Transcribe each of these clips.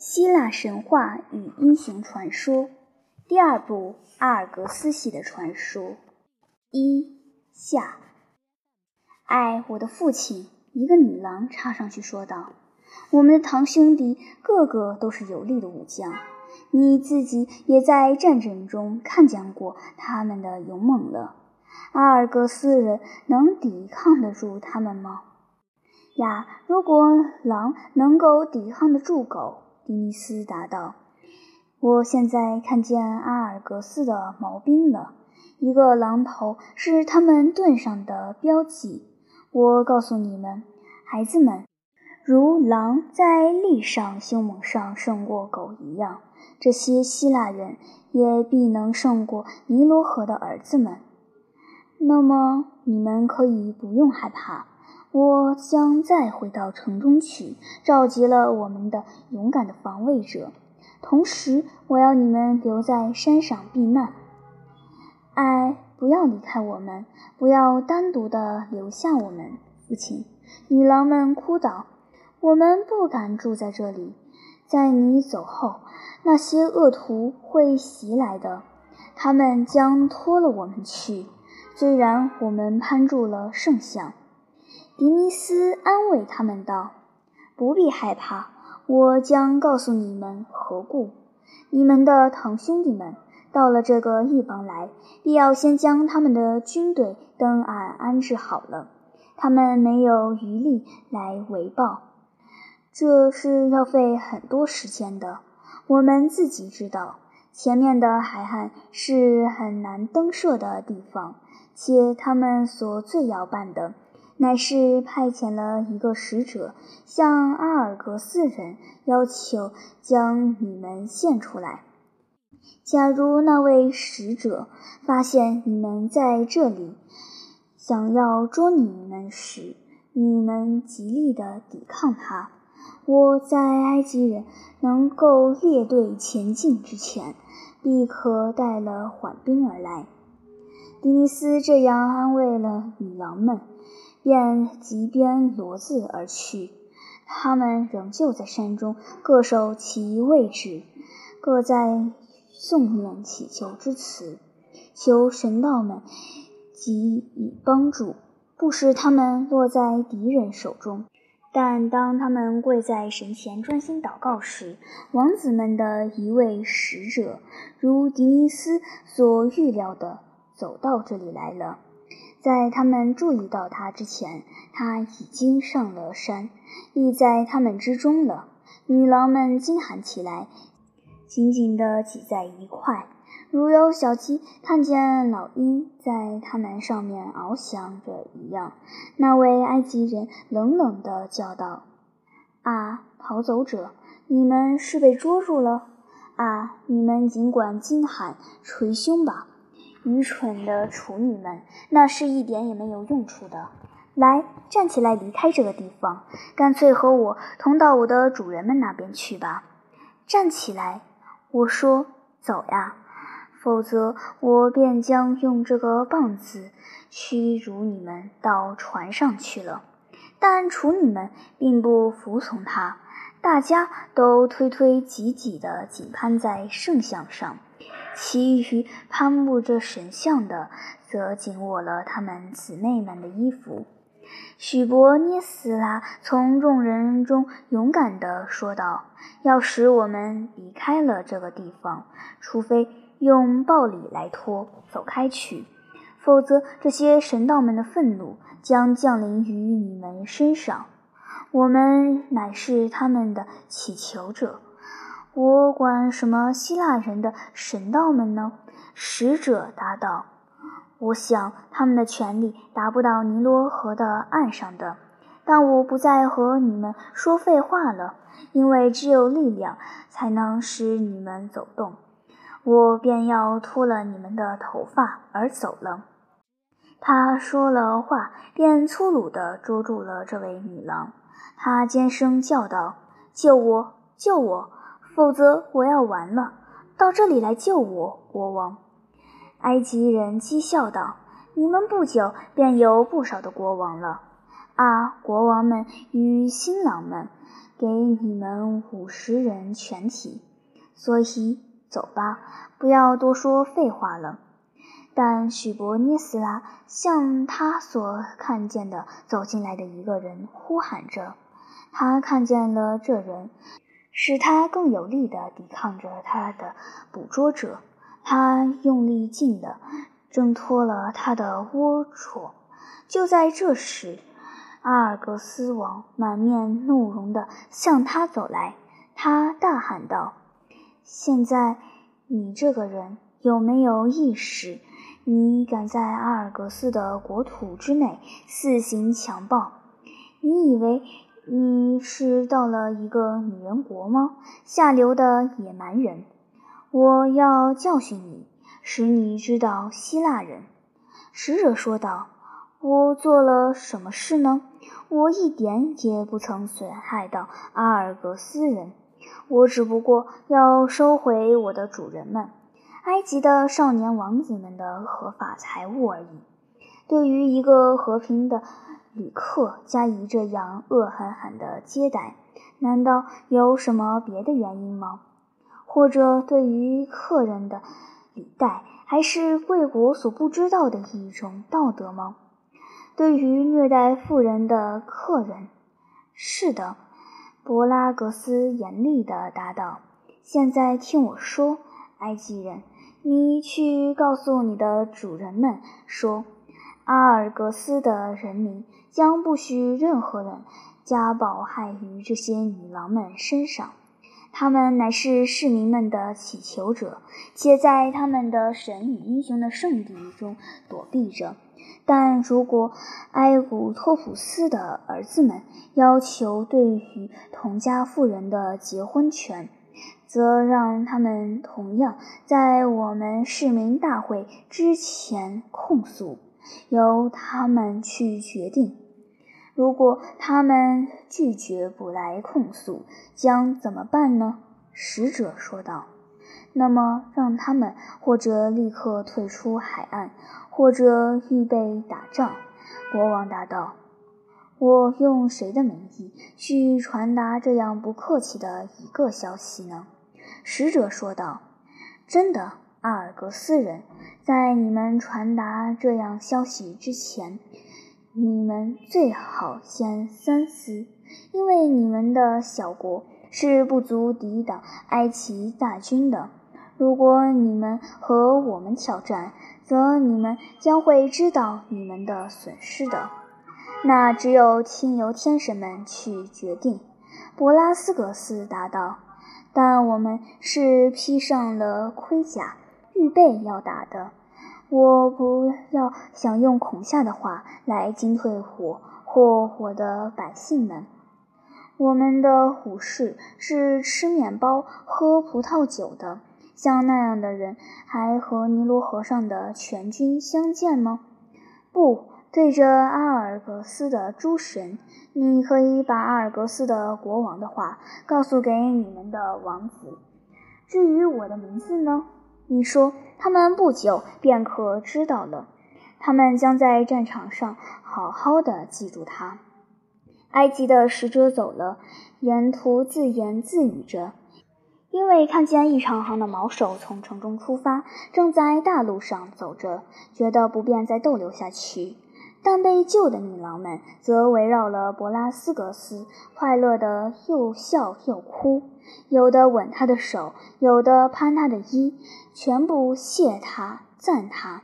希腊神话与英雄传说，第二部阿尔格斯系的传说一下。哎，我的父亲！一个女郎插上去说道：“我们的堂兄弟个个都是有力的武将，你自己也在战争中看见过他们的勇猛了。阿尔格斯人能抵抗得住他们吗？呀，如果狼能够抵抗得住狗。”迪尼斯答道：“我现在看见阿尔格斯的毛兵了。一个狼头是他们盾上的标记。我告诉你们，孩子们，如狼在力上、凶猛上胜过狗一样，这些希腊人也必能胜过尼罗河的儿子们。那么，你们可以不用害怕。”我将再回到城中去，召集了我们的勇敢的防卫者。同时，我要你们留在山上避难。哎，不要离开我们，不要单独的留下我们，父亲！女郎们哭道：“我们不敢住在这里，在你走后，那些恶徒会袭来的，他们将拖了我们去。虽然我们攀住了圣像。”迪尼斯安慰他们道：“不必害怕，我将告诉你们何故。你们的堂兄弟们到了这个异邦来，必要先将他们的军队登岸安置好了。他们没有余力来围报，这是要费很多时间的。我们自己知道，前面的海岸是很难登涉的地方，且他们所最要办的。”乃是派遣了一个使者，向阿尔格斯人要求将你们献出来。假如那位使者发现你们在这里，想要捉你们时，你们极力的抵抗他，我在埃及人能够列队前进之前，必可带了缓兵而来。迪尼斯这样安慰了女郎们。便急鞭骡子而去。他们仍旧在山中各守其位置，各在诵念祈求之词，求神道们给予帮助，不使他们落在敌人手中。但当他们跪在神前专心祷告时，王子们的一位使者，如迪尼斯所预料的，走到这里来了。在他们注意到他之前，他已经上了山，立在他们之中了。女郎们惊喊起来，紧紧地挤在一块，如有小鸡看见老鹰在它们上面翱翔着一样。那位埃及人冷冷地叫道：“啊，逃走者，你们是被捉住了！啊，你们尽管惊喊、捶胸吧！”愚蠢的处女们，那是一点也没有用处的。来，站起来，离开这个地方，干脆和我同到我的主人们那边去吧。站起来，我说，走呀，否则我便将用这个棒子驱逐你们到船上去了。但处女们并不服从他，大家都推推挤挤地紧攀在圣像上。其余攀慕着神像的，则紧握了他们姊妹们的衣服。许伯涅斯拉从众人中勇敢地说道：“要使我们离开了这个地方，除非用暴力来拖走开去，否则这些神道们的愤怒将降临于你们身上。我们乃是他们的祈求者。”我管什么希腊人的神道们呢？使者答道：“我想他们的权力达不到尼罗河的岸上的。但我不再和你们说废话了，因为只有力量才能使你们走动。我便要脱了你们的头发而走了。”他说了话，便粗鲁地捉住了这位女郎。他尖声叫道：“救我！救我！”否则我要完了！到这里来救我，国王！埃及人讥笑道：“你们不久便有不少的国王了。”啊，国王们与新郎们，给你们五十人全体。所以走吧，不要多说废话了。但许伯涅斯拉向他所看见的走进来的一个人呼喊着，他看见了这人，使他更有力地抵抗着他的捕捉者。他用力劲地挣脱了他的龌龊。就在这时，阿尔格斯王满面怒容地向他走来，他大喊道：“现在，你这个人有没有意识？你敢在阿尔戈斯的国土之内肆行强暴？你以为你是到了一个女人国吗？下流的野蛮人！”我要教训你，使你知道希腊人。”使者说道，“我做了什么事呢？我一点也不曾损害到阿尔格斯人，我只不过要收回我的主人们——埃及的少年王子们的合法财物而已。对于一个和平的旅客加以这样恶狠狠的接待，难道有什么别的原因吗？”或者对于客人的礼待，还是贵国所不知道的一种道德吗？对于虐待妇人的客人，是的，博拉格斯严厉地答道。现在听我说，埃及人，你去告诉你的主人们说，阿尔格斯的人民将不许任何人加暴害于这些女郎们身上。他们乃是市民们的祈求者，且在他们的神与英雄的圣地中躲避着。但如果埃古托普斯的儿子们要求对于同家妇人的结婚权，则让他们同样在我们市民大会之前控诉，由他们去决定。如果他们拒绝不来控诉，将怎么办呢？使者说道：“那么让他们或者立刻退出海岸，或者预备打仗。”国王答道：“我用谁的名义去传达这样不客气的一个消息呢？”使者说道：“真的，阿尔格斯人，在你们传达这样消息之前。”你们最好先三思，因为你们的小国是不足抵挡埃及大军的。如果你们和我们挑战，则你们将会知道你们的损失的。那只有听由天神们去决定。”博拉斯格斯答道。“但我们是披上了盔甲，预备要打的。”我不要想用恐吓的话来惊退虎或我的百姓们。我们的武士是吃面包、喝葡萄酒的，像那样的人还和尼罗河上的全军相见吗？不，对着阿尔格斯的诸神，你可以把阿尔格斯的国王的话告诉给你们的王子。至于我的名字呢？你说，他们不久便可知道了。他们将在战场上好好的记住他。埃及的使者走了，沿途自言自语着，因为看见一长行的毛手从城中出发，正在大路上走着，觉得不便再逗留下去。但被救的女郎们则围绕了博拉斯格斯，快乐的又笑又哭，有的吻他的手，有的攀他的衣，全部谢他、赞他。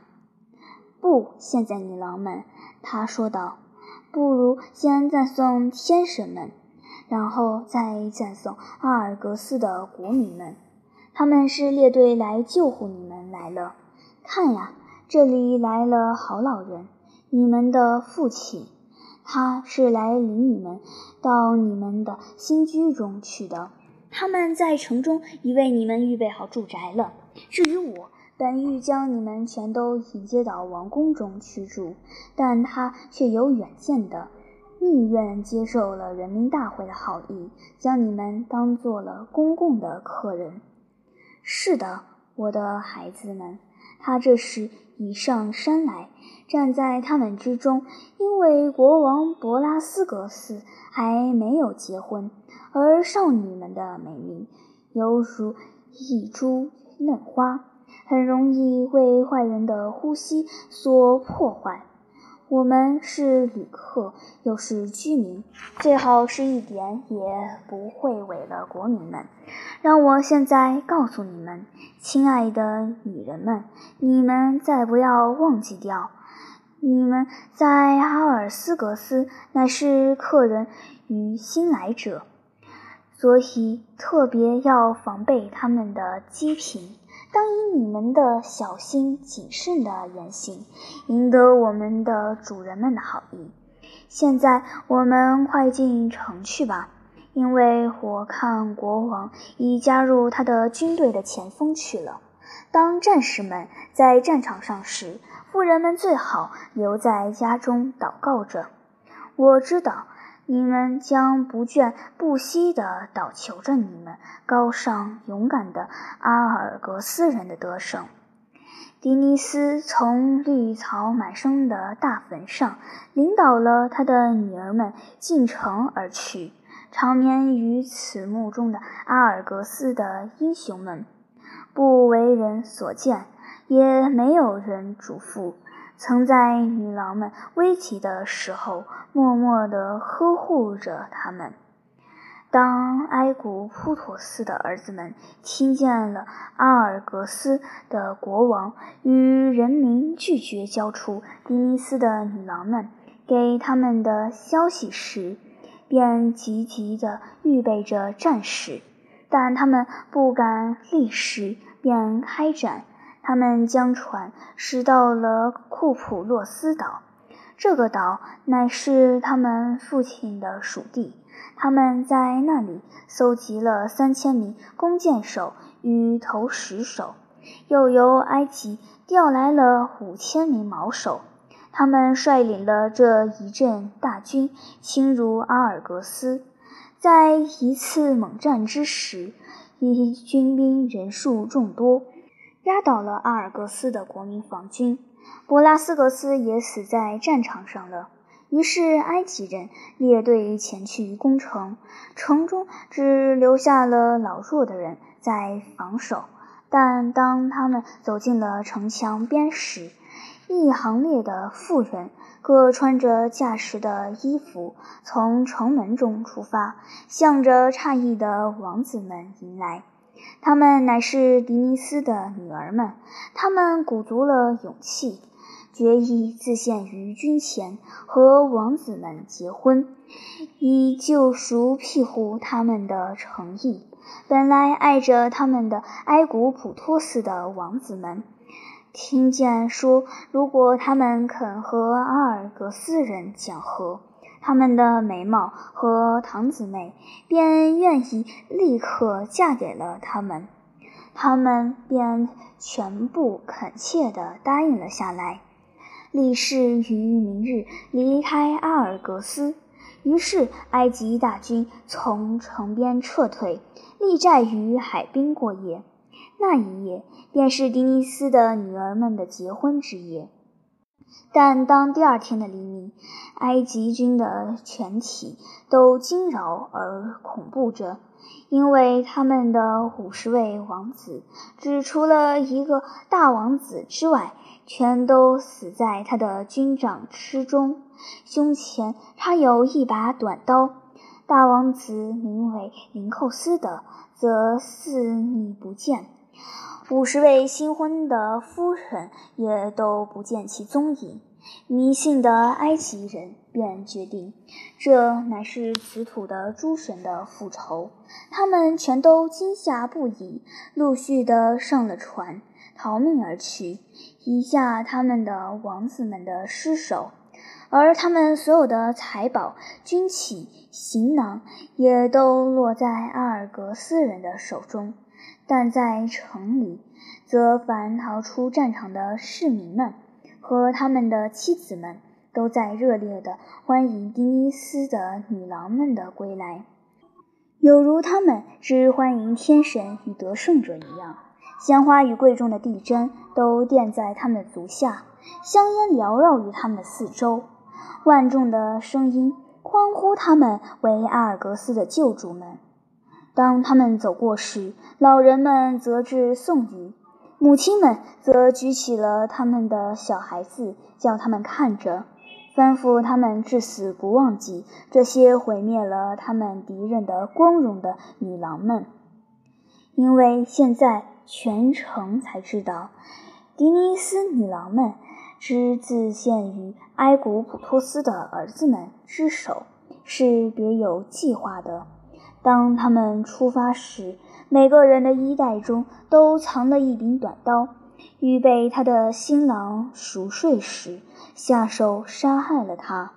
不，现在女郎们，他说道，不如先赞颂天神们，然后再赞颂阿尔格斯的国民们。他们是列队来救护你们来了。看呀，这里来了好老人。你们的父亲，他是来领你们到你们的新居中去的。他们在城中已为你们预备好住宅了。至于我，本欲将你们全都引接到王宫中去住，但他却有远见的，宁愿接受了人民大会的好意，将你们当做了公共的客人。是的，我的孩子们。他这时已上山来，站在他们之中。因为国王博拉斯格斯还没有结婚，而少女们的美名犹如一株嫩花，很容易为坏人的呼吸所破坏。我们是旅客，又是居民，最好是一点也不会违了国民们。让我现在告诉你们，亲爱的女人们，你们再不要忘记掉，你们在阿尔斯格斯乃是客人与新来者，所以特别要防备他们的讥评。当以你们的小心谨慎的言行，赢得我们的主人们的好意。现在我们快进城去吧，因为我看国王已加入他的军队的前锋去了。当战士们在战场上时，妇人们最好留在家中祷告着。我知道。你们将不倦不息地祷求着你们高尚勇敢的阿尔格斯人的得胜。迪尼斯从绿草满生的大坟上领导了他的女儿们进城而去。长眠于此墓中的阿尔格斯的英雄们，不为人所见，也没有人嘱咐。曾在女郎们危急的时候，默默地呵护着她们。当埃古普妥斯的儿子们听见了阿尔格斯的国王与人民拒绝交出迪尼斯的女郎们给他们的消息时，便急急地预备着战事，但他们不敢立时便开展。他们将船驶到了库普洛斯岛，这个岛乃是他们父亲的属地。他们在那里搜集了三千名弓箭手与投石手，又由埃及调来了五千名矛手。他们率领了这一阵大军侵入阿尔格斯，在一次猛战之时，因军兵人数众多。压倒了阿尔格斯的国民防军，博拉斯格斯也死在战场上了。于是埃及人列队前去攻城，城中只留下了老弱的人在防守。但当他们走进了城墙边时，一行列的妇人，各穿着驾驶的衣服，从城门中出发，向着诧异的王子们迎来。他们乃是迪尼斯的女儿们，他们鼓足了勇气，决意自献于军前，和王子们结婚，以救赎庇护他们的诚意。本来爱着他们的埃古普托斯的王子们，听见说，如果他们肯和阿尔格斯人讲和。他们的美貌和堂姊妹便愿意立刻嫁给了他们，他们便全部恳切地答应了下来，立誓于明日离开阿尔格斯。于是，埃及大军从城边撤退，立寨于海滨过夜。那一夜便是迪尼斯的女儿们的结婚之夜。但当第二天的黎明，埃及军的全体都惊扰而恐怖着，因为他们的五十位王子，只除了一个大王子之外，全都死在他的军长之中，胸前插有一把短刀。大王子名为林寇斯的，则四你不见。五十位新婚的夫人也都不见其踪影，迷信的埃及人便决定，这乃是此土的诸神的复仇。他们全都惊吓不已，陆续的上了船，逃命而去，遗下他们的王子们的尸首，而他们所有的财宝、军器、行囊也都落在阿尔格斯人的手中。但在城里，则凡逃出战场的市民们和他们的妻子们，都在热烈地欢迎迪尼斯的女郎们的归来，有如他们之欢迎天神与得胜者一样。鲜花与贵重的地毡都垫在他们足下，香烟缭绕于他们四周，万众的声音欢呼他们为阿尔格斯的救主们。当他们走过时，老人们则致颂语，母亲们则举起了他们的小孩子，叫他们看着，吩咐他们至死不忘记这些毁灭了他们敌人的光荣的女郎们，因为现在全城才知道，迪尼斯女郎们之自献于埃古普托斯的儿子们之手，是别有计划的。当他们出发时，每个人的衣袋中都藏了一柄短刀，预备他的新郎熟睡时下手杀害了他。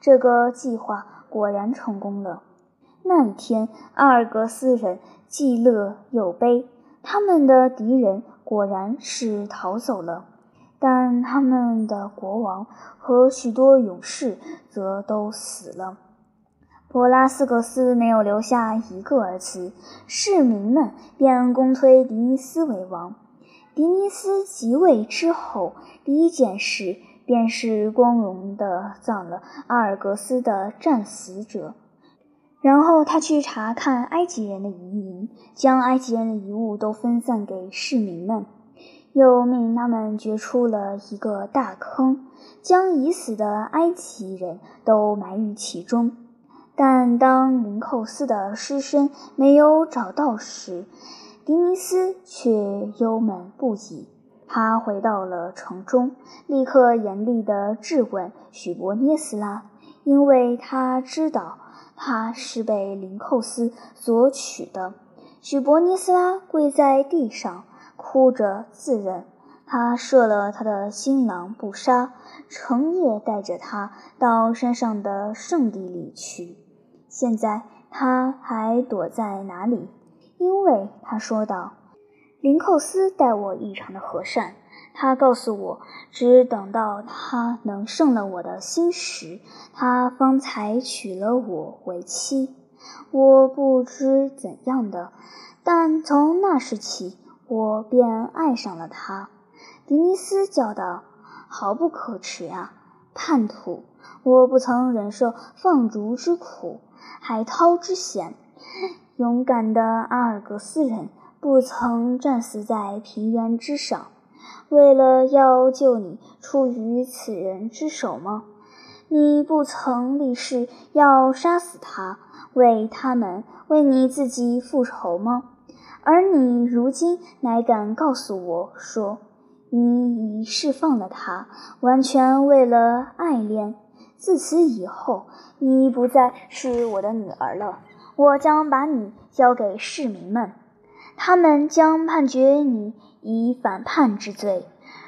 这个计划果然成功了。那一天，阿尔格斯人既乐又悲，他们的敌人果然是逃走了，但他们的国王和许多勇士则都死了。博拉斯格斯没有留下一个儿子，市民们便公推迪尼斯为王。迪尼斯即位之后，第一件事便是光荣地葬了阿尔格斯的战死者。然后他去查看埃及人的遗营，将埃及人的遗物都分散给市民们，又命他们掘出了一个大坑，将已死的埃及人都埋于其中。但当林寇斯的尸身没有找到时，迪尼斯却忧闷不已。他回到了城中，立刻严厉地质问许伯涅斯拉，因为他知道他是被林寇斯所娶的。许伯涅斯拉跪在地上，哭着自认，他射了他的新郎布沙，成夜带着他到山上的圣地里去。现在他还躲在哪里？因为他说道：“林寇斯待我异常的和善。他告诉我，只等到他能胜了我的心时，他方才娶了我为妻。我不知怎样的，但从那时起，我便爱上了他。”迪尼斯叫道：“毫不可耻呀，叛徒！我不曾忍受放逐之苦。”海涛之险，勇敢的阿尔格斯人不曾战死在平原之上，为了要救你出于此人之手吗？你不曾立誓要杀死他，为他们为你自己复仇吗？而你如今乃敢告诉我说，你已释放了他，完全为了爱恋。自此以后，你不再是我的女儿了。我将把你交给市民们，他们将判决你以反叛之罪。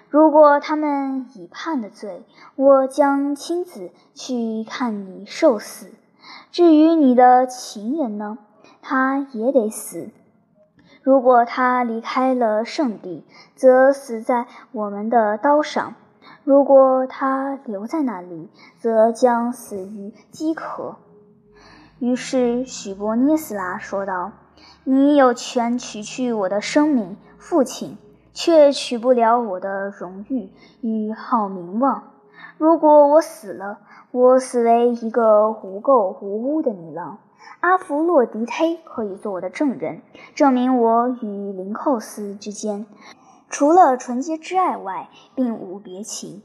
如果他们已判了罪，我将亲自去看你受死。至于你的情人呢，他也得死。如果他离开了圣地，则死在我们的刀上。如果他留在那里，则将死于饥渴。于是许伯涅斯拉说道：“你有权取去我的生命，父亲，却取不了我的荣誉与好名望。如果我死了，我死为一个无垢无污的女郎，阿弗洛狄忒可以做我的证人，证明我与林寇斯之间。”除了纯洁之爱外，并无别情。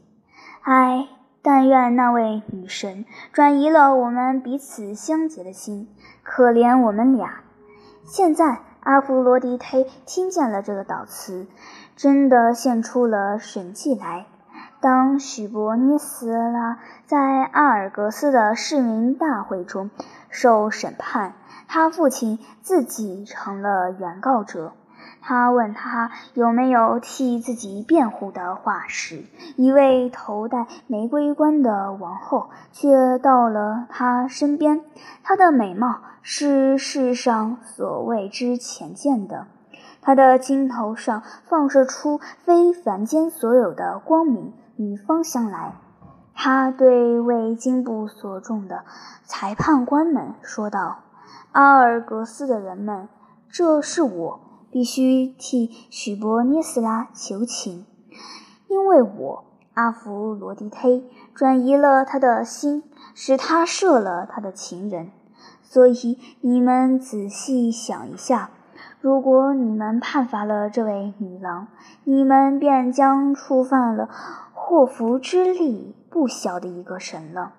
唉，但愿那位女神转移了我们彼此相结的心。可怜我们俩。现在，阿弗罗狄忒听见了这个祷词，真的现出了神迹来。当许伯涅斯拉在阿尔格斯的市民大会中受审判，他父亲自己成了原告者。他问他有没有替自己辩护的话时，一位头戴玫瑰冠的王后却到了他身边。她的美貌是世上所谓之浅见的，她的金头上放射出非凡间所有的光明与芳香来。他对为金部所中的裁判官们说道：“阿尔格斯的人们，这是我。”必须替许伯涅斯拉求情，因为我阿弗罗狄忒转移了他的心，使他射了他的情人。所以你们仔细想一下，如果你们判罚了这位女郎，你们便将触犯了祸福之力不小的一个神了。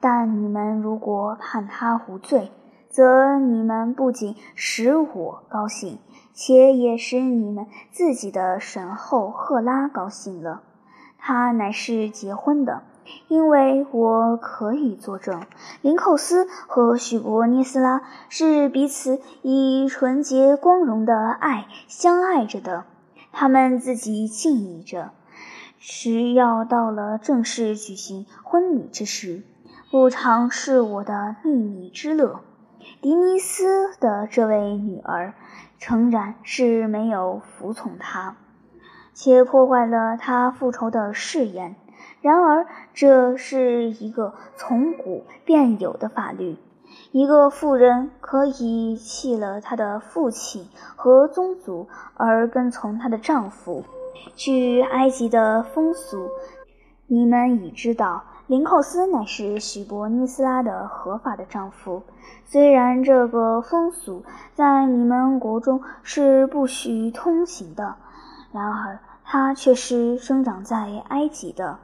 但你们如果判她无罪，则你们不仅使我高兴，且也使你们自己的神后赫拉高兴了。她乃是结婚的，因为我可以作证，林寇斯和许伯涅斯拉是彼此以纯洁光荣的爱相爱着的。他们自己敬意着，只要到了正式举行婚礼之时，不尝是我的秘密之乐。迪尼斯的这位女儿，诚然是没有服从他，且破坏了他复仇的誓言。然而，这是一个从古便有的法律：一个妇人可以弃了她的父亲和宗族，而跟从她的丈夫。据埃及的风俗，你们已知道。林寇斯乃是许伯尼斯拉的合法的丈夫，虽然这个风俗在你们国中是不许通行的，然而他却是生长在埃及的，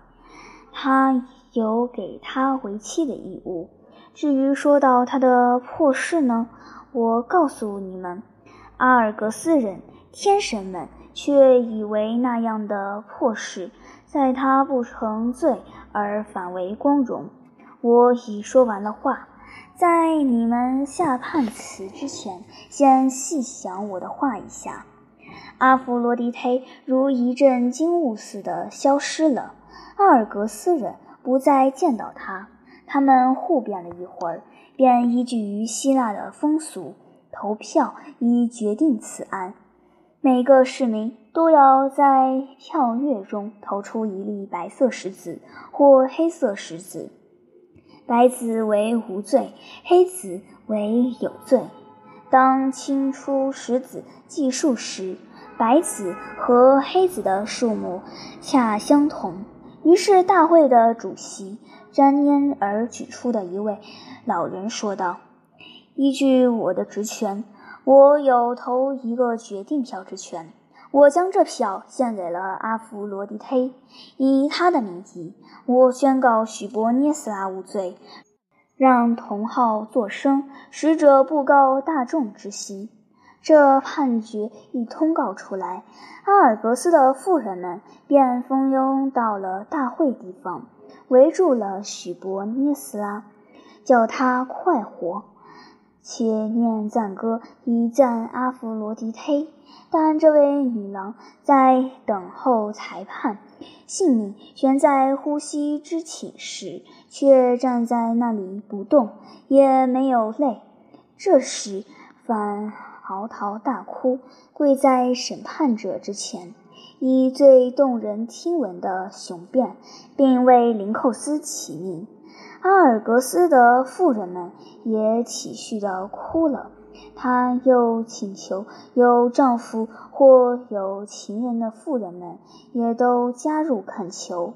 他有给他为妻的义务。至于说到他的破事呢，我告诉你们，阿尔格斯人天神们却以为那样的破事。在他不成罪而反为光荣。我已说完了话，在你们下判词之前，先细想我的话一下。阿弗罗狄忒如一阵惊雾似的消失了，阿尔格斯人不再见到他。他们互辩了一会儿，便依据于希腊的风俗投票以决定此案。每个市民。都要在跳跃中投出一粒白色石子或黑色石子，白子为无罪，黑子为有罪。当清出石子计数时，白子和黑子的数目恰相同。于是大会的主席沾烟而举出的一位老人说道：“依据我的职权，我有投一个决定票之权。”我将这票献给了阿弗罗狄忒，以他的名义，我宣告许伯涅斯拉无罪，让同号作声，使者布告大众之心。这判决一通告出来，阿尔格斯的妇人们便蜂拥到了大会地方，围住了许伯涅斯拉，叫他快活。且念赞歌以赞阿弗罗狄忒，但这位女郎在等候裁判，性命悬在呼吸之寝时，却站在那里不动，也没有泪。这时，反嚎啕大哭，跪在审判者之前，以最动人听闻的雄辩，并为林寇斯起名。阿尔格斯的妇人们也体恤地哭了。她又请求有丈夫或有情人的妇人们也都加入恳求。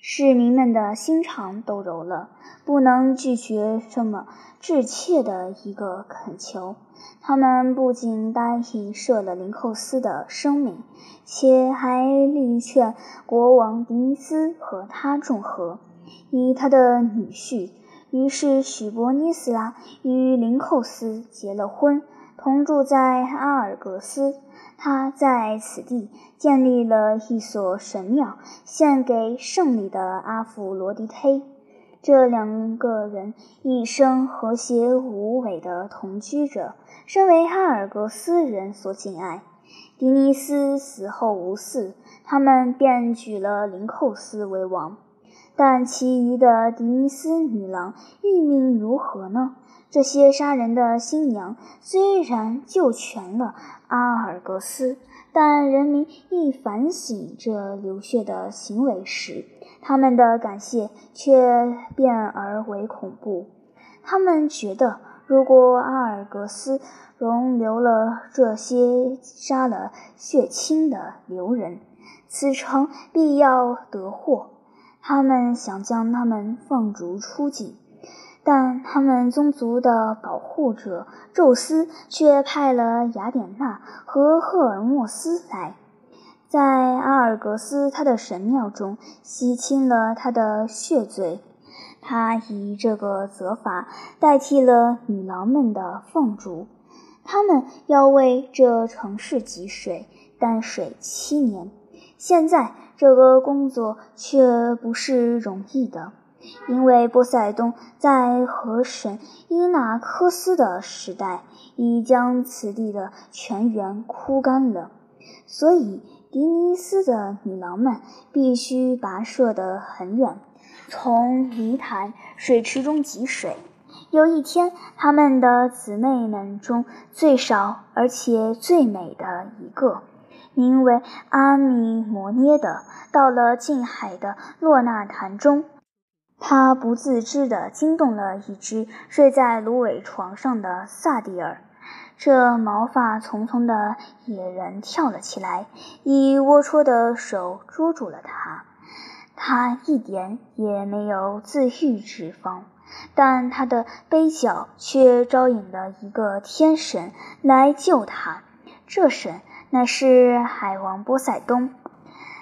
市民们的心肠都柔了，不能拒绝这么致切的一个恳求。他们不仅答应赦了林寇斯的生命，且还力劝国王迪尼斯和他众和。以他的女婿，于是许伯尼斯拉与林寇斯结了婚，同住在阿尔格斯。他在此地建立了一所神庙，献给胜利的阿弗罗狄忒。这两个人一生和谐无违的同居着，身为阿尔格斯人所敬爱。迪尼斯死后无嗣，他们便举了林寇斯为王。但其余的迪尼斯女郎运命如何呢？这些杀人的新娘虽然救全了阿尔格斯，但人民一反省这流血的行为时，他们的感谢却变而为恐怖。他们觉得，如果阿尔格斯容留了这些杀了血亲的流人，此城必要得祸。他们想将他们放逐出境，但他们宗族的保护者宙斯却派了雅典娜和赫尔墨斯来，在阿尔戈斯他的神庙中洗清了他的血罪。他以这个责罚代替了女郎们的放逐，他们要为这城市汲水、担水七年。现在这个工作却不是容易的，因为波塞冬在河神伊纳科斯的时代已将此地的泉源枯干了，所以迪尼斯的女郎们必须跋涉得很远。从泥潭水池中汲水。有一天，他们的姊妹们中最少而且最美的一个，名为阿米摩涅的，到了近海的洛纳潭中。他不自知地惊动了一只睡在芦苇床上的萨蒂尔。这毛发丛丛的野人跳了起来，以龌龊的手捉住了他。他一点也没有自愈之方，但他的悲角却招引了一个天神来救他。这神乃是海王波塞冬。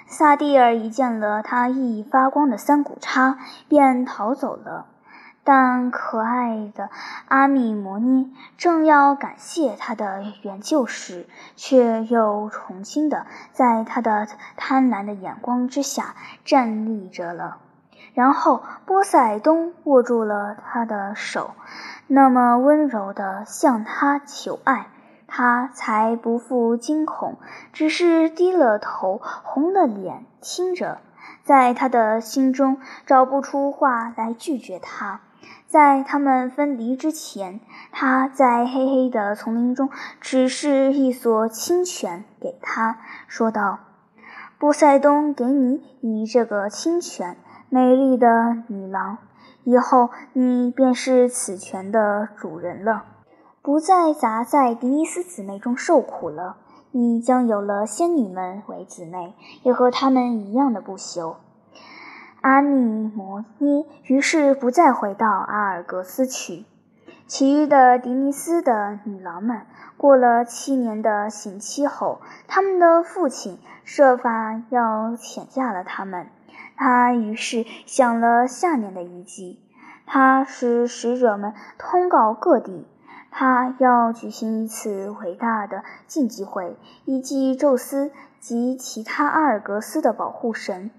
萨蒂尔一见了他熠熠发光的三股叉，便逃走了。但可爱的阿米摩涅正要感谢他的援救时，却又重新的在他的贪婪的眼光之下站立着了。然后波塞冬握住了他的手，那么温柔的向他求爱，他才不复惊恐，只是低了头，红了脸听着，在他的心中找不出话来拒绝他。在他们分离之前，他在黑黑的丛林中指示一所清泉给他，说道：“波塞冬给你以这个清泉，美丽的女郎，以后你便是此泉的主人了，不再砸在迪尼斯姊妹中受苦了。你将有了仙女们为姊妹，也和她们一样的不朽。”阿米摩涅于是不再回到阿尔格斯去。其余的迪尼斯的女郎们过了七年的刑期后，他们的父亲设法要遣嫁了他们。他于是想了下面的一计：他使使者们通告各地，他要举行一次伟大的竞技会，以祭宙斯及其他阿尔格斯的保护神。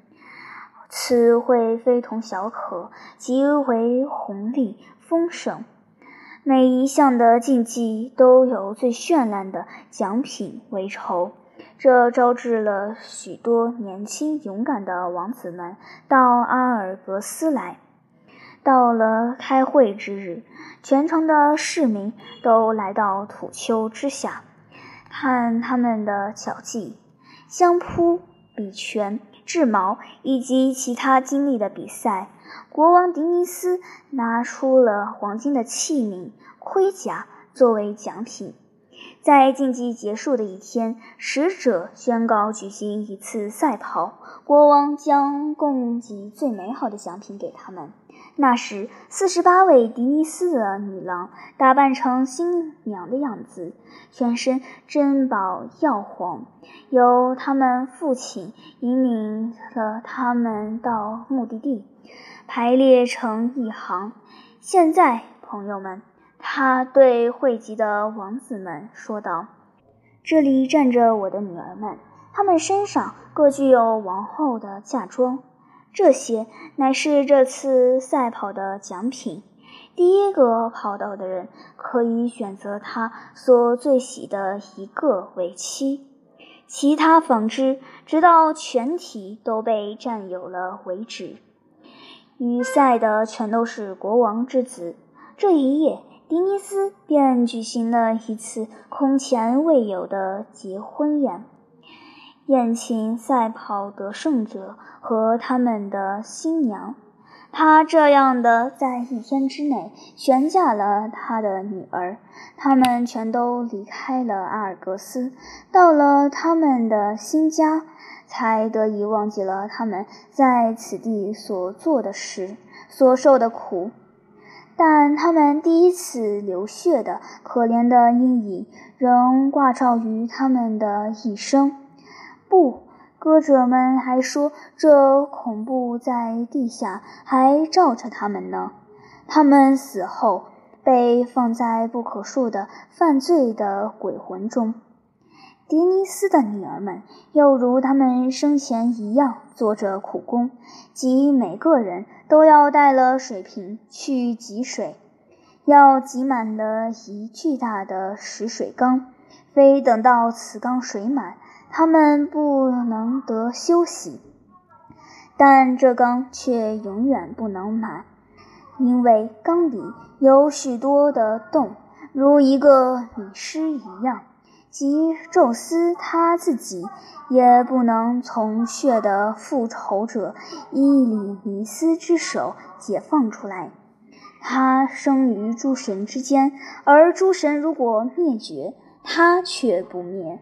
此会非同小可，极为宏丽丰盛。每一项的竞技都有最绚烂的奖品为酬，这招致了许多年轻勇敢的王子们到阿尔格斯来。到了开会之日，全城的市民都来到土丘之下，看他们的巧技，相扑、比拳。制矛以及其他经历的比赛，国王迪尼斯拿出了黄金的器皿、盔甲作为奖品。在竞技结束的一天，使者宣告举行一次赛跑，国王将供给最美好的奖品给他们。那时，四十八位迪尼斯的女郎打扮成新娘的样子，全身珍宝耀黄，由他们父亲引领了他们到目的地，排列成一行。现在，朋友们，他对汇集的王子们说道：“这里站着我的女儿们，她们身上各具有王后的嫁妆。”这些乃是这次赛跑的奖品。第一个跑到的人可以选择他所最喜的一个为妻，其他纺织直到全体都被占有了为止。与赛的全都是国王之子。这一夜，迪尼斯便举行了一次空前未有的结婚宴。宴请赛跑得胜者和他们的新娘。他这样的在一天之内悬嫁了他的女儿，他们全都离开了阿尔格斯，到了他们的新家，才得以忘记了他们在此地所做的事，所受的苦。但他们第一次流血的可怜的阴影，仍挂照于他们的一生。不。歌者们还说，这恐怖在地下还照着他们呢。他们死后被放在不可数的犯罪的鬼魂中。迪尼斯的女儿们又如他们生前一样做着苦工，即每个人都要带了水瓶去汲水，要挤满了一巨大的石水缸，非等到此缸水满。他们不能得休息，但这缸却永远不能满，因为缸里有许多的洞，如一个女尸一样，即宙斯他自己也不能从血的复仇者伊里尼斯之手解放出来。他生于诸神之间，而诸神如果灭绝，他却不灭。